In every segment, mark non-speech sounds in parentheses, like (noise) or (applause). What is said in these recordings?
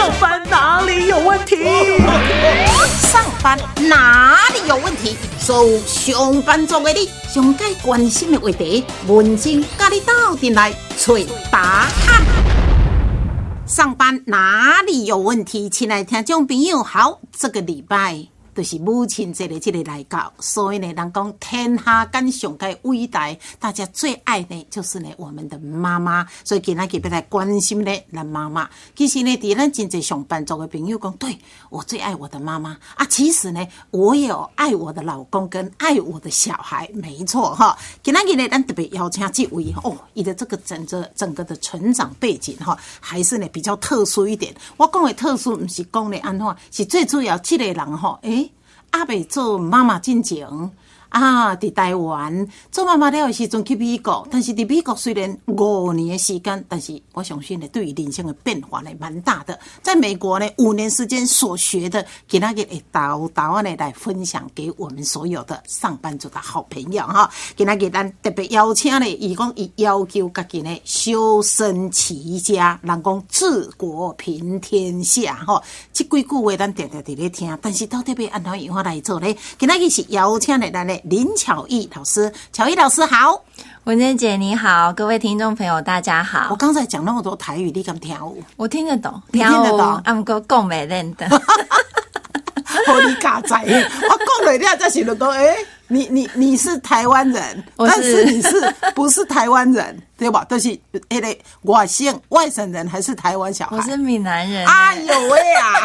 上班哪里有问题？上班哪里有问题？所有上班族的你，上该关心的问题，文静跟你斗阵来找答案。上班哪里有问题？亲爱的听众朋友，好，这个礼拜。就是母亲节的这个来到，所以呢，人讲天下间上该伟大，大家最爱的，就是呢我们的妈妈。所以今天特别来关心呢，咱妈妈。其实呢，伫咱真济上班族的朋友讲，对我最爱我的妈妈啊。其实呢，我有爱我的老公跟爱我的小孩，没错哈。今天呢，咱特别邀请这位哦，你的这个整个整个的成长背景哈，还是呢比较特殊一点。我讲的特殊，不是讲的安怎，是最主要这个人哈，诶。阿伯做妈妈进前啊，伫台湾做妈妈了的时阵去美国，但是伫美国虽然五年的时间，但是我相信呢，对于人生的变化呢，蛮大的。在美国呢，五年时间所学的，给那个诶导导案呢来分享给我们所有的上班族的好朋友哈。给那个咱特别邀请呢，伊讲伊要求家己呢修身齐家，人讲治国平天下哈。这几句话咱常常伫咧听，但是到底要安怎样法来做呢？给那个是邀请的咱呢。林巧艺老师，巧艺老师好，文珍姐你好，各位听众朋友大家好。我刚才讲那么多台语，你敢听舞？我听得懂，听得懂。I'm go 讲美认的，我 (laughs) 你嘎仔，我讲美了才是得讲。哎，你你你是台湾人，但是你是不是台湾人？对吧？都是哎嘞，我姓外省人还是台湾小孩？我是闽南人。哎呦喂啊！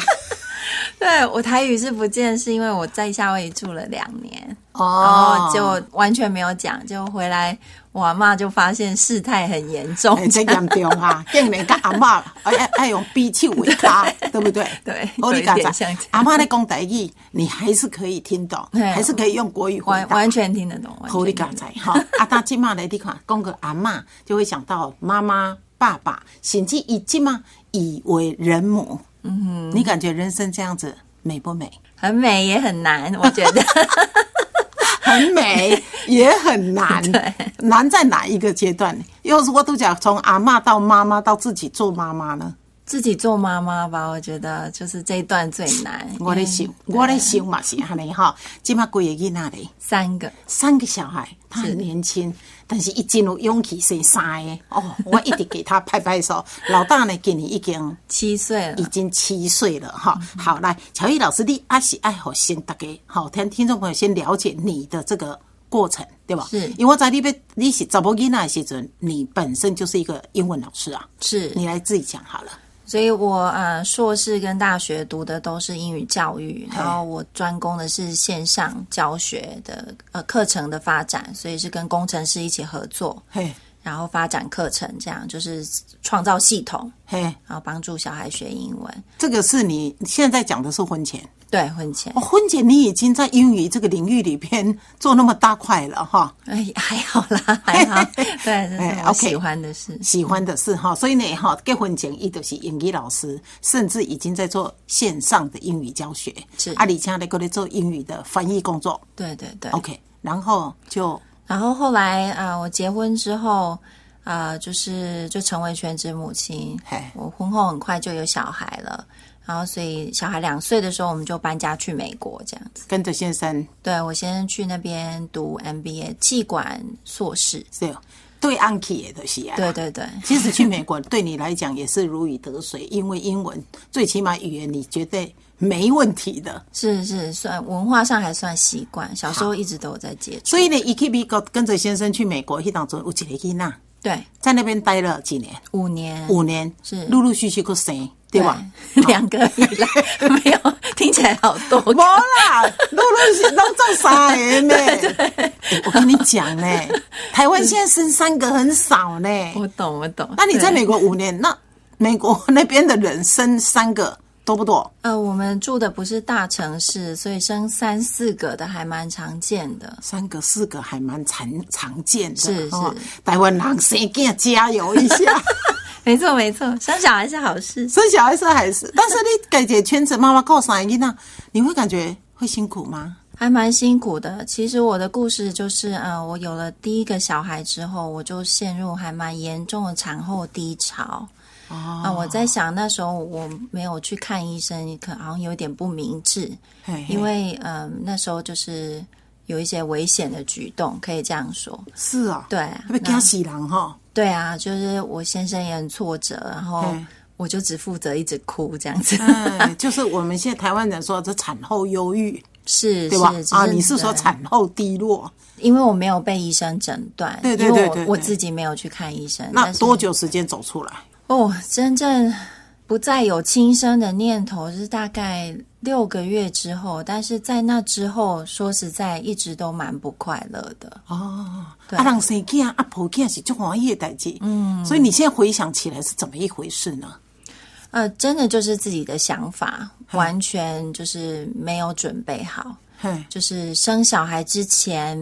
(laughs) 对我台语是不见，是因为我在夏威夷住了两年，然后就完全没有讲，就回来我阿妈就发现事态很严重，很严重啊！(laughs) 竟然跟阿妈爱爱用逼气为 (laughs) 他，对不对？对，我你讲阿妈在讲台语，你还是可以听懂，还是可以用国语完完全听得懂。好，你刚才哈，阿大今嘛来你看，讲个阿妈就会想到妈妈、爸爸，甚至以今嘛以为人母。嗯，你感觉人生这样子美不美？很美也很难，我觉得 (laughs) 很美也很难。(laughs) 难在哪一个阶段？又是我都讲从阿妈到妈妈到自己做妈妈呢？自己做妈妈吧，我觉得就是这一段最难。我在想，我在想嘛是安尼哈，起码几个囡仔嘞？三个，三个小孩，他很年轻。但是，一进入勇气生三个哦，我一直给他拍拍手。(laughs) 老大呢，今年已经七岁了，已经七岁了哈。好，来，乔伊老师，你阿是爱好先大家好，听听众朋友先了解你的这个过程，对吧？是，因为我在你边你是找不囡那时阵，你本身就是一个英文老师啊。是，你来自己讲好了。所以我呃硕士跟大学读的都是英语教育，然后我专攻的是线上教学的呃课程的发展，所以是跟工程师一起合作。嘿。然后发展课程，这样就是创造系统，嘿，然后帮助小孩学英文。这个是你现在讲的是婚前，对，婚前。哦，婚前你已经在英语这个领域里边 (laughs) 做那么大块了哈。哎，还好啦，(laughs) 还好。对，哎，OK，喜欢的是喜欢的是哈，所以呢哈，结婚前一都是英语老师，甚至已经在做线上的英语教学。是阿里家在过来做英语的翻译工作。对对对，OK，然后就。然后后来啊，我结婚之后啊，就是就成为全职母亲。我婚后很快就有小孩了，然后所以小孩两岁的时候，我们就搬家去美国，这样子。跟着先生，对我先生去那边读 MBA 气管硕士。是，对安琪也都是啊。对对对，其实去美国对你来讲也是如鱼得水，因为英文最起码语言你绝对。没问题的，是是算文化上还算习惯，小时候一直都有在接触。所以呢，一 K B 跟跟着先生去美国，一当中有几个囡呐？对，在那边待了几年？五年，五年是陆陆续续个生，对吧？(laughs) 两个以来 (laughs) 没有，听起来好多。没啦，陆陆续续都做三年呢。(laughs) 我跟你讲呢，台湾现在生三个很少呢。我懂，我懂。那你在美国五年，那美国那边的人生三个？多不多？呃，我们住的不是大城市，所以生三四个的还蛮常见的。三个四个还蛮常常见的。是是，台湾人生囝加油一下。(laughs) 没错没错，生小孩是好事，生小孩是好事。但是你感觉全职妈妈够三个呢？你会感觉会辛苦吗？还蛮辛苦的。其实我的故事就是，呃，我有了第一个小孩之后，我就陷入还蛮严重的产后低潮。啊，我在想那时候我没有去看医生，可好像有点不明智，因为嗯那时候就是有一些危险的举动，可以这样说。是啊，对，被惊死人哈。对啊，就是我先生也很挫折，然后我就只负责一直哭这样子。(laughs) 就是我们现在台湾人说这产后忧郁，是，对吧？啊，你是说产后低落？因为我没有被医生诊断，对对对对，我自己没有去看医生。那多久时间走出来？哦，真正不再有轻生的念头是大概六个月之后，但是在那之后，说实在，一直都蛮不快乐的。哦，阿郎生囝阿婆囝是就欢喜的代志，嗯，所以你现在回想起来是怎么一回事呢？呃，真的就是自己的想法，完全就是没有准备好，就是生小孩之前。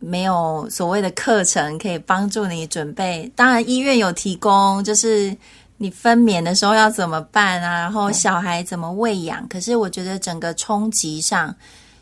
没有所谓的课程可以帮助你准备，当然医院有提供，就是你分娩的时候要怎么办啊，然后小孩怎么喂养。可是我觉得整个冲击上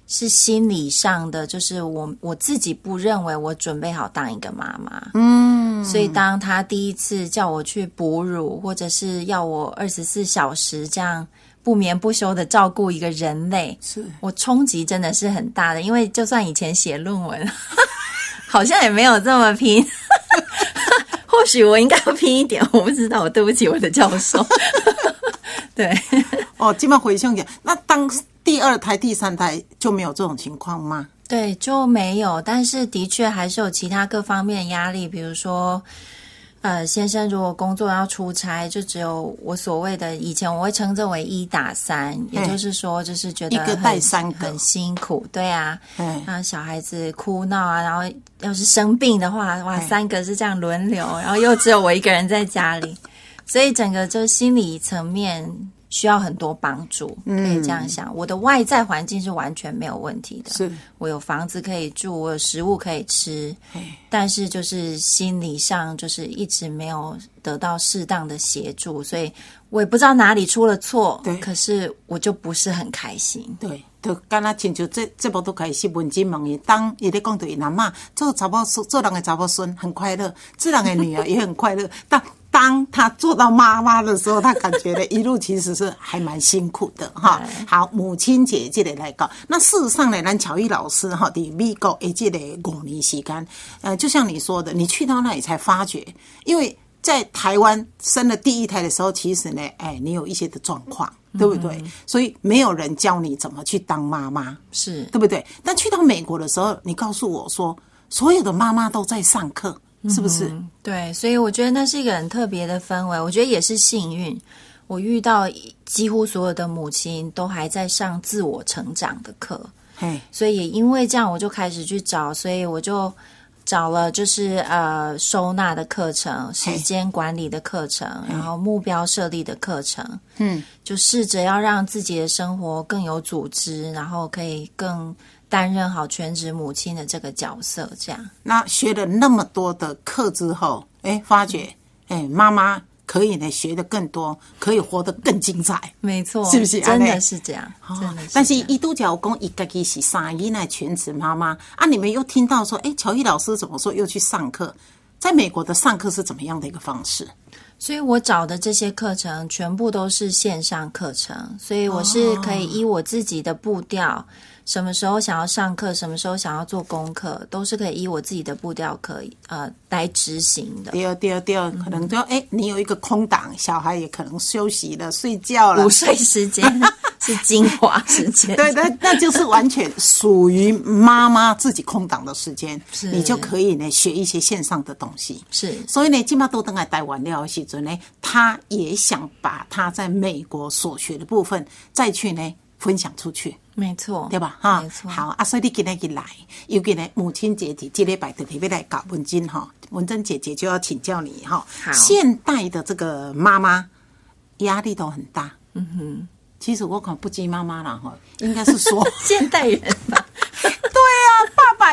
是心理上的，就是我我自己不认为我准备好当一个妈妈。嗯，所以当他第一次叫我去哺乳，或者是要我二十四小时这样不眠不休的照顾一个人类，是我冲击真的是很大的。因为就算以前写论文。(laughs) 好像也没有这么拼，(laughs) 或许我应该要拼一点，我不知道。我对不起我的教授。(laughs) 对，哦，基本回想起来，那当第二胎、第三胎就没有这种情况吗？对，就没有。但是的确还是有其他各方面的压力，比如说。呃，先生，如果工作要出差，就只有我所谓的以前我会称之为一打三，也就是说，就是觉得一个带三个。很辛苦，对啊，那小孩子哭闹啊，然后要是生病的话，哇，三个是这样轮流，然后又只有我一个人在家里，所以整个就心理层面。需要很多帮助，可以这样想。我的外在环境是完全没有问题的，是我有房子可以住，我有食物可以吃，但是就是心理上就是一直没有得到适当的协助，所以我也不知道哪里出了错。对，可是我就不是很开心。对，就刚刚亲像这这部都开始文静问伊，当伊咧讲对阿妈做查某孙，做人的查某孙很快乐，做人的女儿也很快乐，但。当他做到妈妈的时候，他感觉呢一路其实是还蛮辛苦的哈。好，母亲节这里来讲，那事实上呢，咱乔伊老师哈，伫美国一记的五年时间，呃，就像你说的，你去到那里才发觉，因为在台湾生了第一胎的时候，其实呢，哎，你有一些的状况，对不对？所以没有人教你怎么去当妈妈，是对不对？但去到美国的时候，你告诉我说，所有的妈妈都在上课。是不是？对，所以我觉得那是一个很特别的氛围。我觉得也是幸运，我遇到几乎所有的母亲都还在上自我成长的课。嘿，所以也因为这样，我就开始去找，所以我就找了就是呃收纳的课程、时间管理的课程，然后目标设立的课程。嗯，就试着要让自己的生活更有组织，然后可以更。担任好全职母亲的这个角色，这样。那学了那么多的课之后，哎，发觉，哎，妈妈可以呢，学的更多，可以活得更精彩。没错，是不是？真的是这样，真的。但是，一都角公一个己是三姨奶全职妈妈啊，你们又听到说，哎，乔伊老师怎么说又去上课？在美国的上课是怎么样的一个方式？所以我找的这些课程全部都是线上课程，所以我是可以依我自己的步调。什么时候想要上课，什么时候想要做功课，都是可以依我自己的步调可以呃来执行的。第二，第二，第二，可能就哎，你有一个空档，小孩也可能休息了，睡觉了，午睡时间 (laughs) 是精华时间。(laughs) 对，那那就是完全属于妈妈自己空档的时间，你就可以呢学一些线上的东西。是，所以呢，金马都等来带完了时阵呢，他也想把他在美国所学的部分再去呢分享出去。没错，对吧？哈，没错。好，啊，所以你今天一来，尤其呢，母亲节的这礼拜特别来搞文珍哈，文珍姐姐就要请教你哈。现代的这个妈妈压力都很大。嗯哼，其实我可不接妈妈了哈，应该是说 (laughs) 现代人。对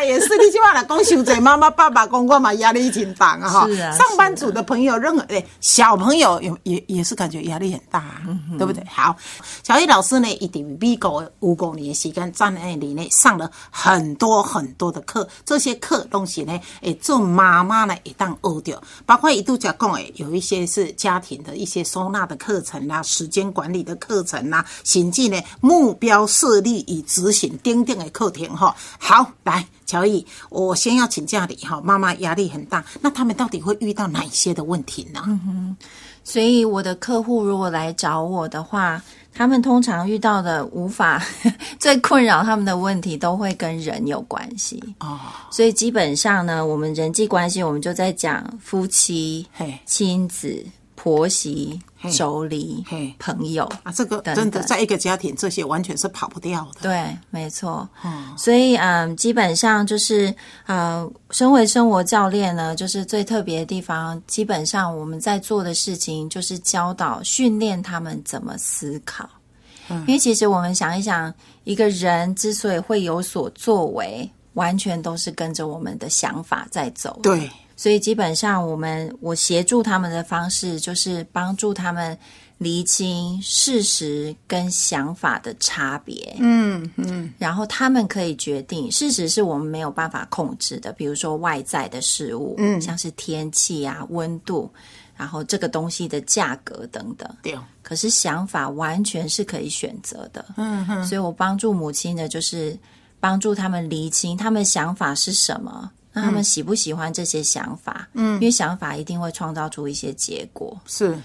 也是，你起码来讲受者妈妈爸爸公公嘛压力挺大啊哈。是啊上班族的朋友，任何诶小朋友也也也是感觉压力很大、啊，对不对？好，小叶老师呢，一定美国五五年的时间在那里呢上了很多很多的课，这些课东西呢，诶，做妈妈呢一旦学掉，包括一度讲讲诶，有一些是家庭的一些收纳的课程啦、时间管理的课程啦、行进呢目标设立与执行钉钉的课程哈。好，来。乔伊，我先要请教你哈，妈妈压力很大，那他们到底会遇到哪一些的问题呢？嗯哼所以我的客户如果来找我的话，他们通常遇到的无法 (laughs) 最困扰他们的问题，都会跟人有关系哦。所以基本上呢，我们人际关系，我们就在讲夫妻嘿、亲子、婆媳、妯娌嘿、朋友啊，这个真的在一个家庭，这些完全是跑不掉的。对，没错。嗯所以嗯，基本上就是呃，身为生活教练呢，就是最特别的地方，基本上我们在做的事情就是教导、训练他们怎么思考。因为其实我们想一想，一个人之所以会有所作为，完全都是跟着我们的想法在走。对，所以基本上，我们我协助他们的方式就是帮助他们厘清事实跟想法的差别。嗯嗯，然后他们可以决定，事实是我们没有办法控制的，比如说外在的事物，嗯像是天气啊、温度，然后这个东西的价格等等。对，可是想法完全是可以选择的。嗯哼，所以我帮助母亲的就是帮助他们厘清他们想法是什么，那他们喜不喜欢这些想法？嗯，因为想法一定会创造出一些结果。是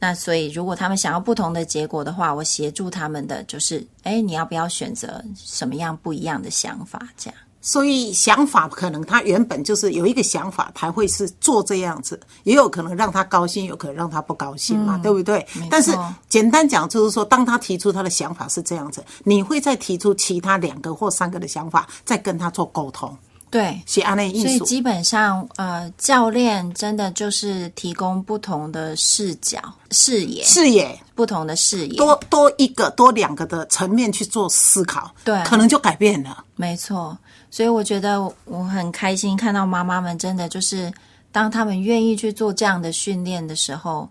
那所以，如果他们想要不同的结果的话，我协助他们的就是，哎，你要不要选择什么样不一样的想法？这样。所以想法可能他原本就是有一个想法，才会是做这样子，也有可能让他高兴，有可能让他不高兴嘛，对不对？但是简单讲就是说，当他提出他的想法是这样子，你会再提出其他两个或三个的想法，再跟他做沟通，对，是安内艺术。所以基本上，呃，教练真的就是提供不同的视角、视野、视野不同的视野。多多一个、多两个的层面去做思考，对可能就改变了。没错，所以我觉得我很开心看到妈妈们真的就是，当他们愿意去做这样的训练的时候，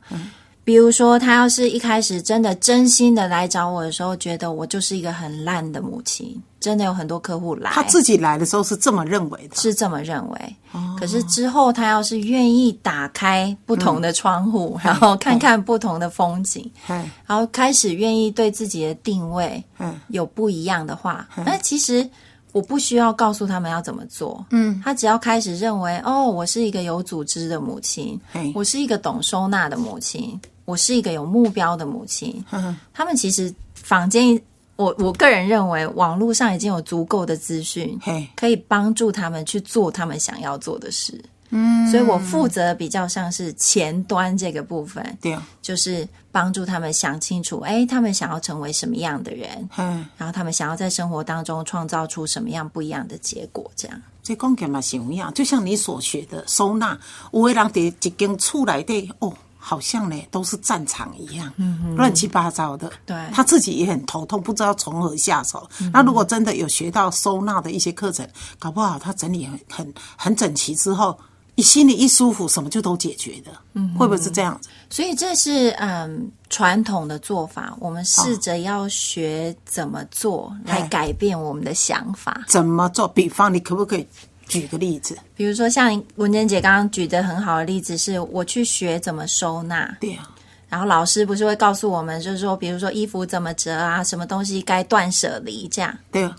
比如说他要是一开始真的真心的来找我的时候，觉得我就是一个很烂的母亲，真的有很多客户来，他自己来的时候是这么认为的，是这么认为。可是之后他要是愿意打开不同的窗户，然后看看不同的风景，哎然后开始愿意对自己的定位嗯有不一样的话，那其实我不需要告诉他们要怎么做，嗯，他只要开始认为，哦，我是一个有组织的母亲，我是一个懂收纳的母亲，我是一个有目标的母亲，嗯 (laughs) 他们其实坊间，我我个人认为，网络上已经有足够的资讯，可以帮助他们去做他们想要做的事。嗯，所以我负责比较像是前端这个部分，对，就是帮助他们想清楚，哎，他们想要成为什么样的人，嗯，然后他们想要在生活当中创造出什么样不一样的结果，这样。这讲起嘛是一样，就像你所学的收纳，有的人在一间厝内底哦。好像呢，都是战场一样，嗯乱七八糟的。对他自己也很头痛，不知道从何下手。那如果真的有学到收纳的一些课程，搞不好他整理很很很整齐之后，你心里一舒服，什么就都解决的。嗯，会不会是这样子？所以这是嗯传统的做法，我们试着要学怎么做来改变我们的想法。怎么做？比方，你可不可以举个例子？比如说像文珍姐刚刚举的很好的例子，是我去学怎么收纳，对啊，然后老师不是会告诉我们，就是说，比如说衣服怎么折啊，什么东西该断舍离这样。对啊，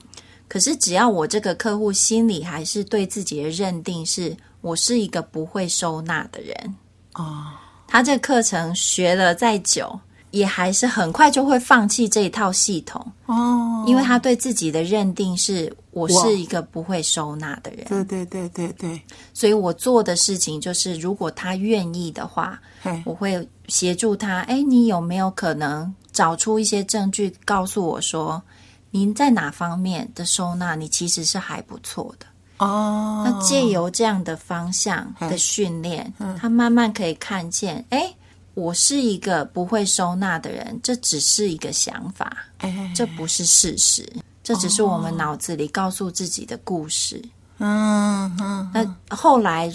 可是只要我这个客户心里还是对自己的认定是我是一个不会收纳的人，哦，他这个课程学了再久，也还是很快就会放弃这一套系统，哦，因为他对自己的认定是我是一个不会收纳的人，对对对对对，所以我做的事情就是，如果他愿意的话，我会协助他。哎，你有没有可能找出一些证据，告诉我说，您在哪方面的收纳，你其实是还不错的。哦，那借由这样的方向的训练，他慢慢可以看见，哎，我是一个不会收纳的人，这只是一个想法，哎，这不是事实，这只是我们脑子里告诉自己的故事。嗯嗯，那后来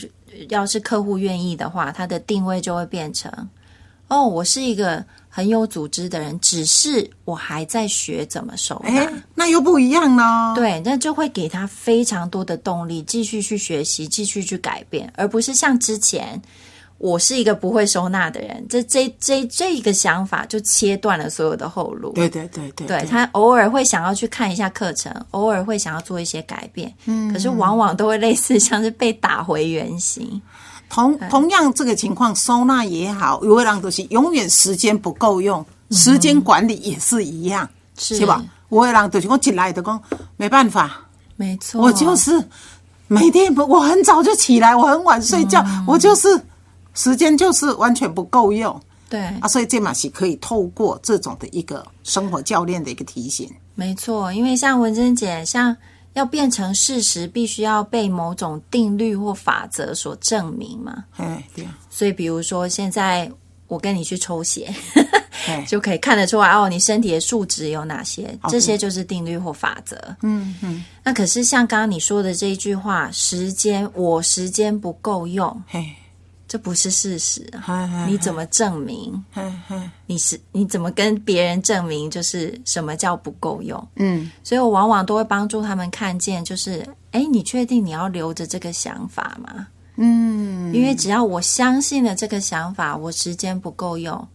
要是客户愿意的话，他的定位就会变成：哦，我是一个很有组织的人，只是我还在学怎么收纳。哎，那又不一样呢。对，那就会给他非常多的动力，继续去学习，继续去改变，而不是像之前。我是一个不会收纳的人，这这这这一个想法就切断了所有的后路。对对对对，对他偶尔会想要去看一下课程，偶尔会想要做一些改变，嗯，可是往往都会类似像是被打回原形。同同样这个情况，收纳也好，有的人都是永远时间不够用，时间管理也是一样，是。吧？我的人就是我进来的讲没办法，没错，我就是每天不，我很早就起来，我很晚睡觉，我就是。时间就是完全不够用，对啊，所以这嘛是可以透过这种的一个生活教练的一个提醒。没错，因为像文珍姐，像要变成事实，必须要被某种定律或法则所证明嘛。哎，对。所以，比如说现在我跟你去抽血，(laughs) 就可以看得出来哦，你身体的数值有哪些，这些就是定律或法则。嗯嗯。那可是像刚刚你说的这一句话，时间我时间不够用。嘿。这不是事实，你怎么证明？你是你怎么跟别人证明？就是什么叫不够用？嗯，所以我往往都会帮助他们看见，就是哎，你确定你要留着这个想法吗？嗯，因为只要我相信了这个想法，我时间不够用，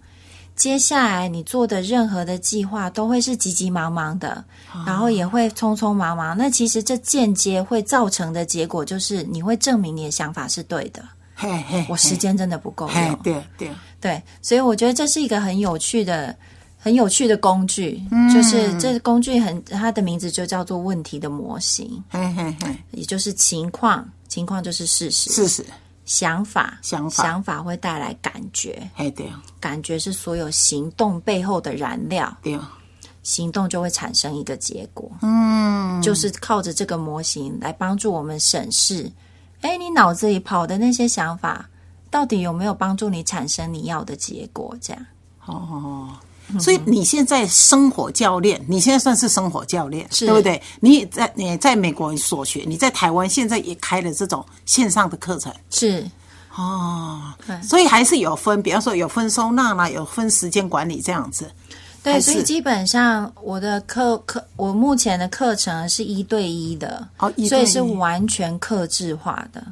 接下来你做的任何的计划都会是急急忙忙的，然后也会匆匆忙忙。那其实这间接会造成的结果，就是你会证明你的想法是对的。嘿嘿，我时间真的不够用。对对对，所以我觉得这是一个很有趣的、很有趣的工具。就是这工具很，它的名字就叫做问题的模型。嘿嘿嘿，也就是情况，情况就是事实，事实，想法，想法，想法会带来感觉。哎对，感觉是所有行动背后的燃料。对，行动就会产生一个结果。嗯，就是靠着这个模型来帮助我们审视。哎，你脑子里跑的那些想法，到底有没有帮助你产生你要的结果？这样哦，所以你现在生活教练，你现在算是生活教练，对不对？你在你在美国所学，你在台湾现在也开了这种线上的课程，是哦，所以还是有分，比方说有分收纳啦，有分时间管理这样子。对，所以基本上我的课课，我目前的课程是一对一的，哦，所以是完全克制化的。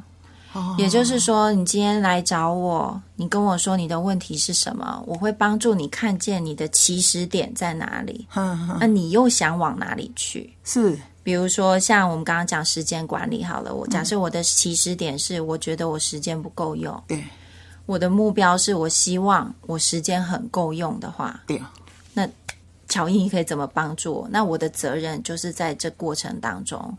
哦，也就是说，你今天来找我，你跟我说你的问题是什么，我会帮助你看见你的起始点在哪里。嗯，那你又想往哪里去？是，比如说像我们刚刚讲时间管理好了，我假设我的起始点是，我觉得我时间不够用。对，我的目标是我希望我时间很够用的话。对。那乔伊，你可以怎么帮助我？那我的责任就是在这过程当中，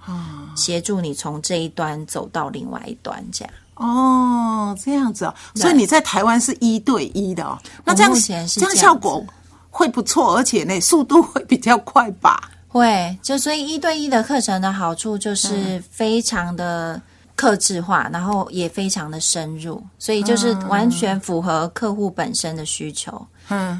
协助你从这一端走到另外一端，这样。哦，这样子哦。所以你在台湾是一对一的哦。那这样这样效果会不错，而且呢，速度会比较快吧？会。就所以一对一的课程的好处就是非常的克制化，然后也非常的深入，所以就是完全符合客户本身的需求。嗯，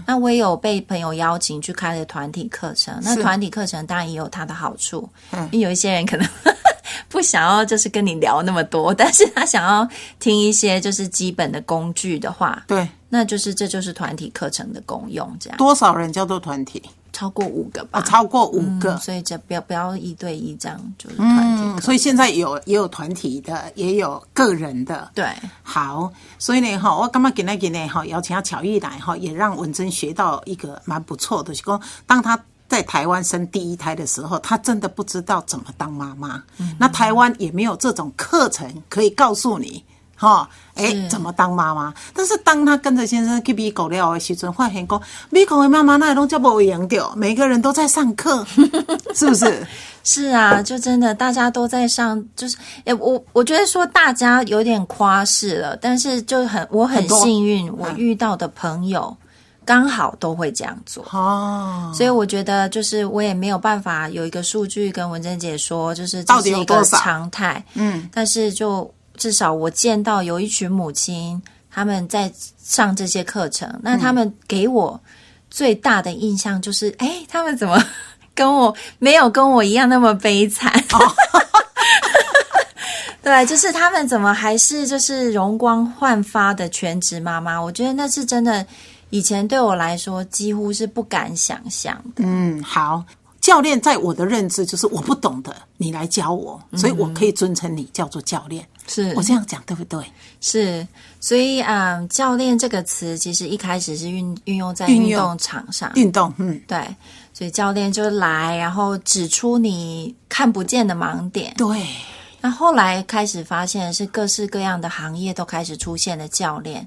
那我也有被朋友邀请去开的团体课程。那团体课程当然也有它的好处，嗯，因为有一些人可能 (laughs) 不想要就是跟你聊那么多，但是他想要听一些就是基本的工具的话，对，那就是这就是团体课程的功用。这样多少人叫做团体？超过五个吧，超过五个，所以就不要不要一对一这样，就是团体。所以现在有也有团体的，也有个人的。对，好，所以呢，哈，我刚刚给那个呢，哈，邀请他巧遇来，哈，也让文珍学到一个蛮不错的，就说当他在台湾生第一胎的时候，她真的不知道怎么当妈妈。那台湾也没有这种课程可以告诉你。哈，哎，怎么当妈妈？但是当他跟着先生去美国了的时阵，发现讲美国的妈妈那拢叫不一样掉，每个人都在上课，(laughs) 是不是？是啊，就真的大家都在上，就是哎，我我觉得说大家有点夸饰了，但是就很我很幸运，我遇到的朋友刚好都会这样做哦，所以我觉得就是我也没有办法有一个数据跟文珍姐说，就是这是一个常态，嗯，但是就。至少我见到有一群母亲，他们在上这些课程，那他们给我最大的印象就是，哎，他们怎么 (laughs) 跟我没有跟我一样那么悲惨？(laughs) (laughs) 对，就是他们怎么还是就是容光焕发的全职妈妈？我觉得那是真的，以前对我来说几乎是不敢想象的。嗯，好。教练在我的认知就是我不懂的，你来教我，所以我可以尊称你叫做教练。是。我这样讲对不对？是，所以嗯，教练这个词其实一开始是运运用在运动场上，运动，嗯，对，所以教练就来，然后指出你看不见的盲点。对，那后来开始发现是各式各样的行业都开始出现了教练，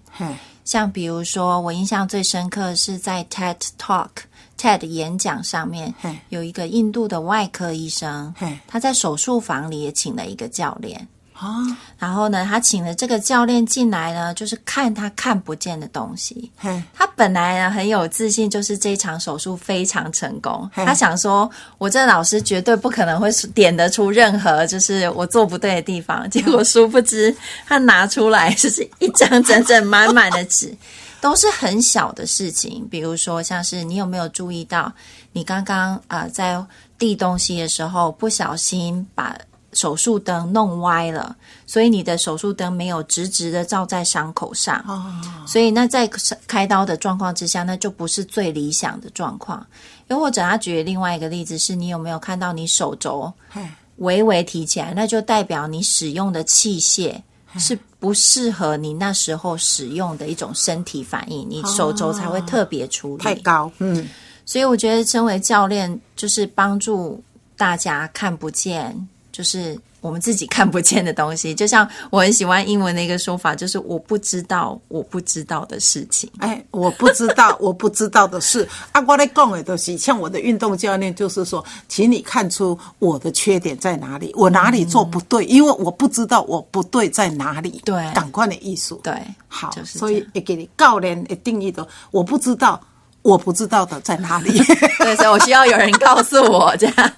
像比如说我印象最深刻是在 TED Talk。TED 演讲上面有一个印度的外科医生，他在手术房里也请了一个教练啊。然后呢，他请了这个教练进来呢，就是看他看不见的东西。他本来呢很有自信，就是这场手术非常成功。他想说，我这老师绝对不可能会点得出任何就是我做不对的地方。结果殊不知，他拿出来就是一张整整满满的纸。(laughs) 都是很小的事情，比如说像是你有没有注意到，你刚刚啊在递东西的时候不小心把手术灯弄歪了，所以你的手术灯没有直直的照在伤口上，哦所以那在开刀的状况之下，那就不是最理想的状况。又或者他举另外一个例子是，你有没有看到你手肘微微提起来，那就代表你使用的器械。是不适合你那时候使用的一种身体反应，你手肘才会特别处理太高。嗯，所以我觉得身为教练，就是帮助大家看不见，就是。我们自己看不见的东西，就像我很喜欢英文的一个说法，就是我不知道我不知道的事情。哎，我不知道 (laughs) 我不知道的事。阿瓜在讲的东西，像我的运动教练，就是说，请你看出我的缺点在哪里，我哪里做不对，因为我不知道我不对在哪里。对，感官的艺术。对，好，所以也给你教练的定义的，我不知道。我不知道的在哪里，(laughs) 对，所以我需要有人告诉我 (laughs) 这样。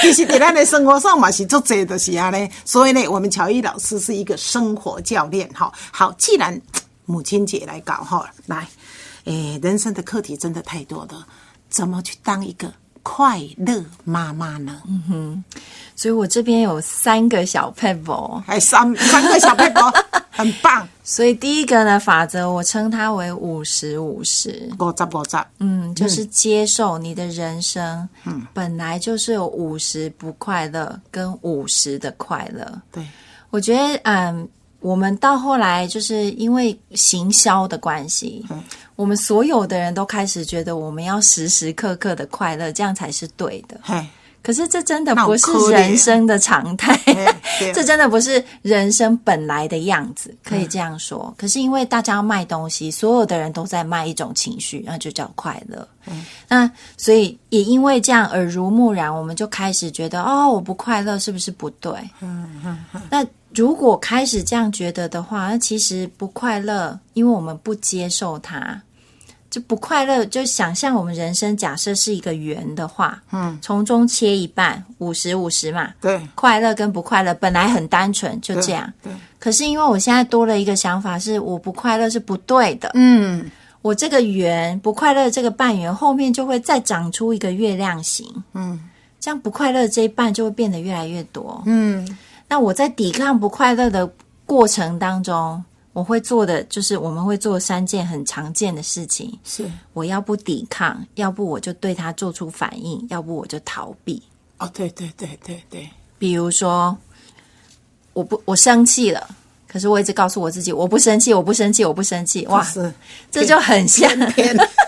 其实，在咱的生活上嘛，是做这的是啊呢。所以呢，我们乔伊老师是一个生活教练哈。好，既然母亲节来搞哈，来，诶，人生的课题真的太多了，怎么去当一个快乐妈妈呢？嗯哼。所以我这边有三个小 pebble，还三三个小 pebble，(laughs) 很棒。所以第一个呢，法则我称它为五十五十，五十五十，嗯，就是接受你的人生，嗯，本来就是有五十不快乐跟五十的快乐。对，我觉得，嗯，我们到后来就是因为行销的关系，我们所有的人都开始觉得我们要时时刻刻的快乐，这样才是对的。可是这真的不是人生的常态，(laughs) (laughs) 这真的不是人生本来的样子，可以这样说。可是因为大家要卖东西，所有的人都在卖一种情绪，那就叫快乐。那所以也因为这样耳濡目染，我们就开始觉得哦，我不快乐是不是不对？嗯那如果开始这样觉得的话，那其实不快乐，因为我们不接受它。就不快乐，就想象我们人生假设是一个圆的话，嗯，从中切一半，五十五十嘛，对，快乐跟不快乐本来很单纯，就这样，对。可是因为我现在多了一个想法，是我不快乐是不对的，嗯，我这个圆不快乐这个半圆后面就会再长出一个月亮形，嗯，这样不快乐这一半就会变得越来越多，嗯。那我在抵抗不快乐的过程当中。我会做的就是，我们会做三件很常见的事情。是，我要不抵抗，要不我就对他做出反应，要不我就逃避。哦，对对对对对。比如说，我不，我生气了，可是我一直告诉我自己，我不生气，我不生气，我不生气。哇，这就很像，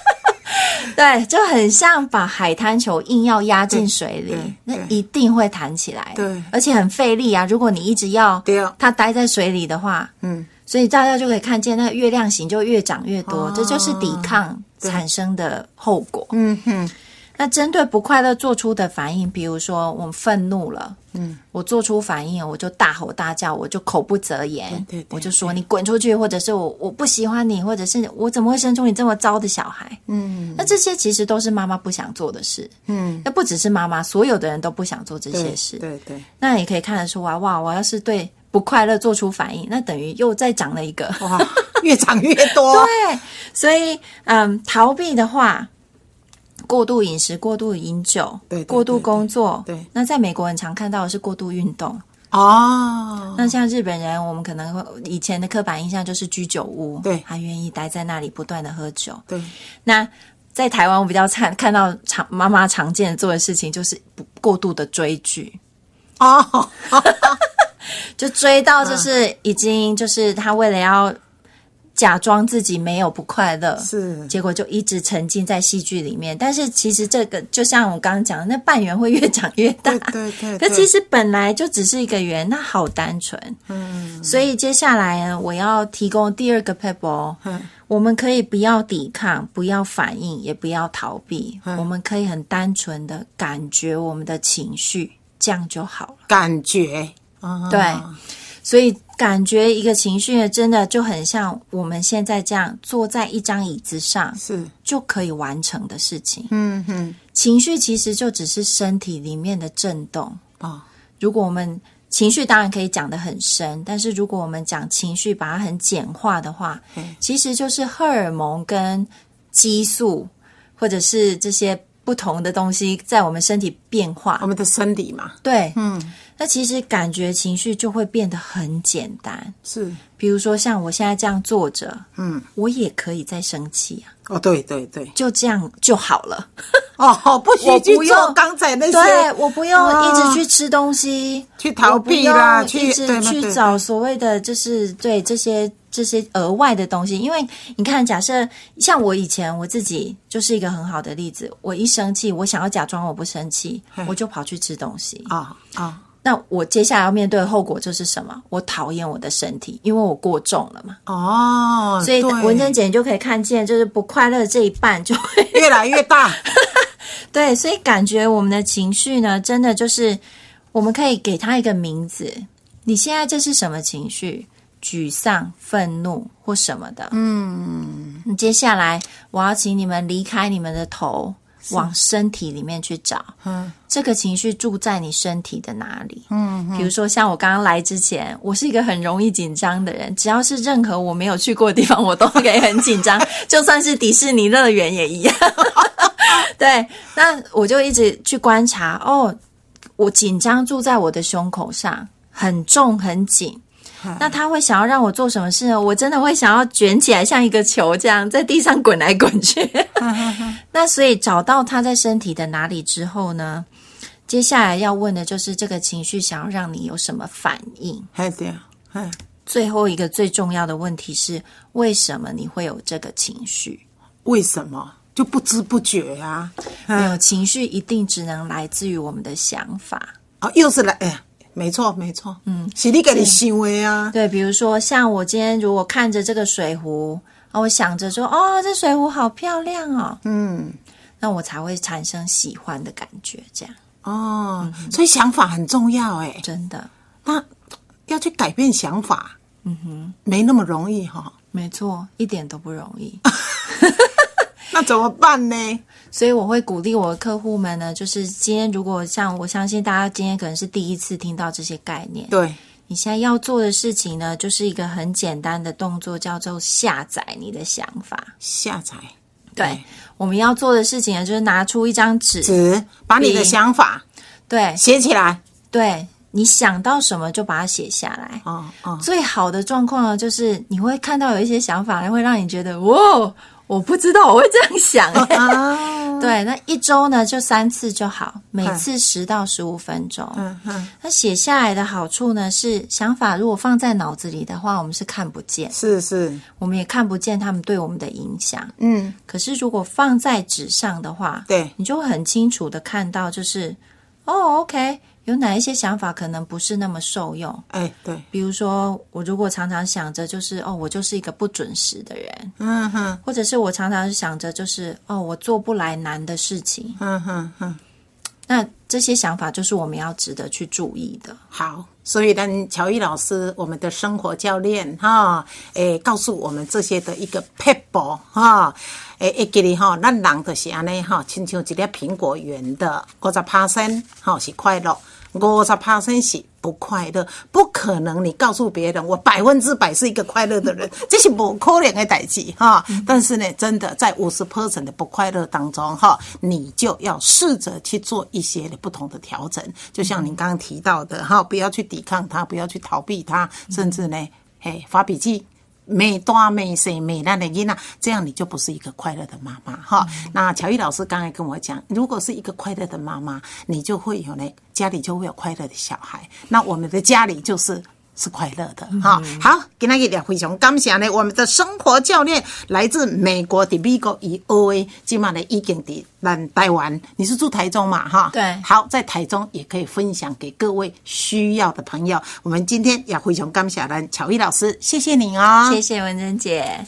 (laughs) 对，就很像把海滩球硬要压进水里，那一定会弹起来。对，而且很费力啊。如果你一直要它待在水里的话，嗯。所以大家就可以看见，那个月亮形就越长越多，这就是抵抗产生的后果。嗯哼。那针对不快乐做出的反应，比如说我愤怒了，嗯，我做出反应，我就大吼大叫，我就口不择言，对，我就说你滚出去，或者是我我不喜欢你，或者是我怎么会生出你这么糟的小孩？嗯，那这些其实都是妈妈不想做的事。嗯，那不只是妈妈，所有的人都不想做这些事。对对。那也可以看得出来，哇，我要是对。不快乐做出反应，那等于又再长了一个，哇，越长越多。(laughs) 对，所以嗯，逃避的话，过度饮食、过度饮酒、对，过度工作，对。那在美国很常看到的是过度运动，哦，那像日本人，我们可能会以前的刻板印象就是居酒屋，对。他愿意待在那里不断的喝酒。对，那在台湾，我比较常看到常妈妈常见做的事情就是不过度的追剧，哦，(laughs) 就追到就是已经就是他为了要假装自己没有不快乐，是结果就一直沉浸在戏剧里面。但是其实这个就像我刚刚讲的，那半圆会越长越大。对对对对可其实本来就只是一个圆，那好单纯。嗯，所以接下来呢，我要提供第二个 pebble。嗯，我们可以不要抵抗，不要反应，也不要逃避，我们可以很单纯的感觉我们的情绪，这样就好了。感觉，啊。对，所以感觉一个情绪，真的就很像我们现在这样坐在一张椅子上是，就可以完成的事情。嗯哼，情绪其实就只是身体里面的震动。哦，如果我们情绪当然可以讲得很深，但是如果我们讲情绪，把它很简化的话嗯，其实就是荷尔蒙跟激素，或者是这些不同的东西在我们身体变化。我。们的生理嘛，对，嗯，那其实感觉情绪就会变得很简单。是，比如说像我现在这样坐着，嗯，我也可以再生气啊，哦，对对对，就这样就好了。哦，不许我去做不用刚才那些，对我不用一直哦去吃东西，去逃避啦我不用一直去找所谓的就是对这些这些额外的东西。因为你看，假设像我以前我自己就是一个很好的例子，我一生气，我想要假装我不生气，我就跑去吃东西。啊啊，那我接下来要面对的后果就是什么？我讨厌我的身体，因为我过重了嘛。哦，所以文珍姐你就可以看见，就是不快乐的这一半就会 (laughs) 越来越大，对，所以感觉我们的情绪呢，真的就是我们可以给它一个名字。你现在这是什么情绪？沮丧、愤怒或什么的？嗯，接下来我要请你们离开你们的头，往身体里面去找。嗯，这个情绪住在你身体的哪里？嗯，比如说像我刚刚来之前，我是一个很容易紧张的人，只要是任何我没有去过的地方，我都可以很紧张，(laughs) 就算是迪士尼乐园也一样。(laughs) 对，那我就一直去观察，哦，我紧张住在我的胸口上，很重很紧。那他会想要让我做什么事呢？我真的会想要卷起来，像一个球这样在地上滚来滚去。(laughs) 那所以找到他在身体的哪里之后呢？接下来要问的就是这个情绪想要让你有什么反应。哎对啊，哎，最后一个最重要的问题是，为什么你会有这个情绪？为什么就不知不觉啊？没有情绪一定只能来自于我们的想法。啊，又是来，哎呀，没错没错，嗯，是你给你行为啊，对，比如说像我今天如果看着这个水壶，啊，我想着说，哦，这水壶好漂亮哦，嗯，那我才会产生喜欢的感觉。这样。哦，所以想法很重要，哎，真的。那要去改变想法，嗯哼，没那么容易哈，没错，一点都不容易。(laughs) (laughs) 那怎么办呢？所以我会鼓励我的客户们呢，就是今天如果像我相信大家今天可能是第一次听到这些概念，对，你现在要做的事情呢，就是一个很简单的动作，叫做下载你的想法。下载对，我们要做的事情呢，就是拿出一张纸，纸，把你的想法对写起来，对，你想到什么就把它写下来。哦哦，最好的状况呢，就是你会看到有一些想法，会让你觉得哇，我不知道我会这样想、欸。啊，(laughs) 对，那一周呢就三次就好，每次十到十五分钟。嗯嗯，那写下来的好处呢是，想法如果放在脑子里的话，我们是看不见，是是，我们也看不见他们对我们的影响。嗯，可是如果放在纸上的话，对你就会很清楚的看到，就是哦，OK，有哪一些想法可能不是那么受用。哎对，比如说，我如果常常想着就是哦，我就是一个不准时的人，嗯哼或者是我常常想着就是哦，我做不来难的事情，嗯哼哼。那这些想法就是我们要值得去注意的。好，所以呢，乔伊老师，我们的生活教练哈，诶，告诉我们这些的一个 people 哈，诶，会记哩哈，咱人就是安尼哈，亲像一粒苹果圆的，五十 percent 哈是快乐，五十 percent 是不快乐，不可能。你告诉别人，我百分之百是一个快乐的人，(laughs) 这是不可能的代志哈。但是呢，真的在五十 percent 的不快乐当中哈，你就要试着去做一些不同的调整。就像您刚刚提到的哈，不要去抵抗它，不要去逃避它，甚至呢，嘿，发笔记。美多美谁美烂的囡啊，这样你就不是一个快乐的妈妈哈。那乔伊老师刚才跟我讲，如果是一个快乐的妈妈，你就会有呢，家里就会有快乐的小孩。那我们的家里就是。是快乐的哈，好，今天也非常感谢呢，我们的生活教练来自美国的美国以 O A，今晚的已经的咱台湾，你是住台中嘛哈？对，好，在台中也可以分享给各位需要的朋友。我们今天也非常感谢呢，乔伊老师，谢谢你哦，谢谢文珍姐。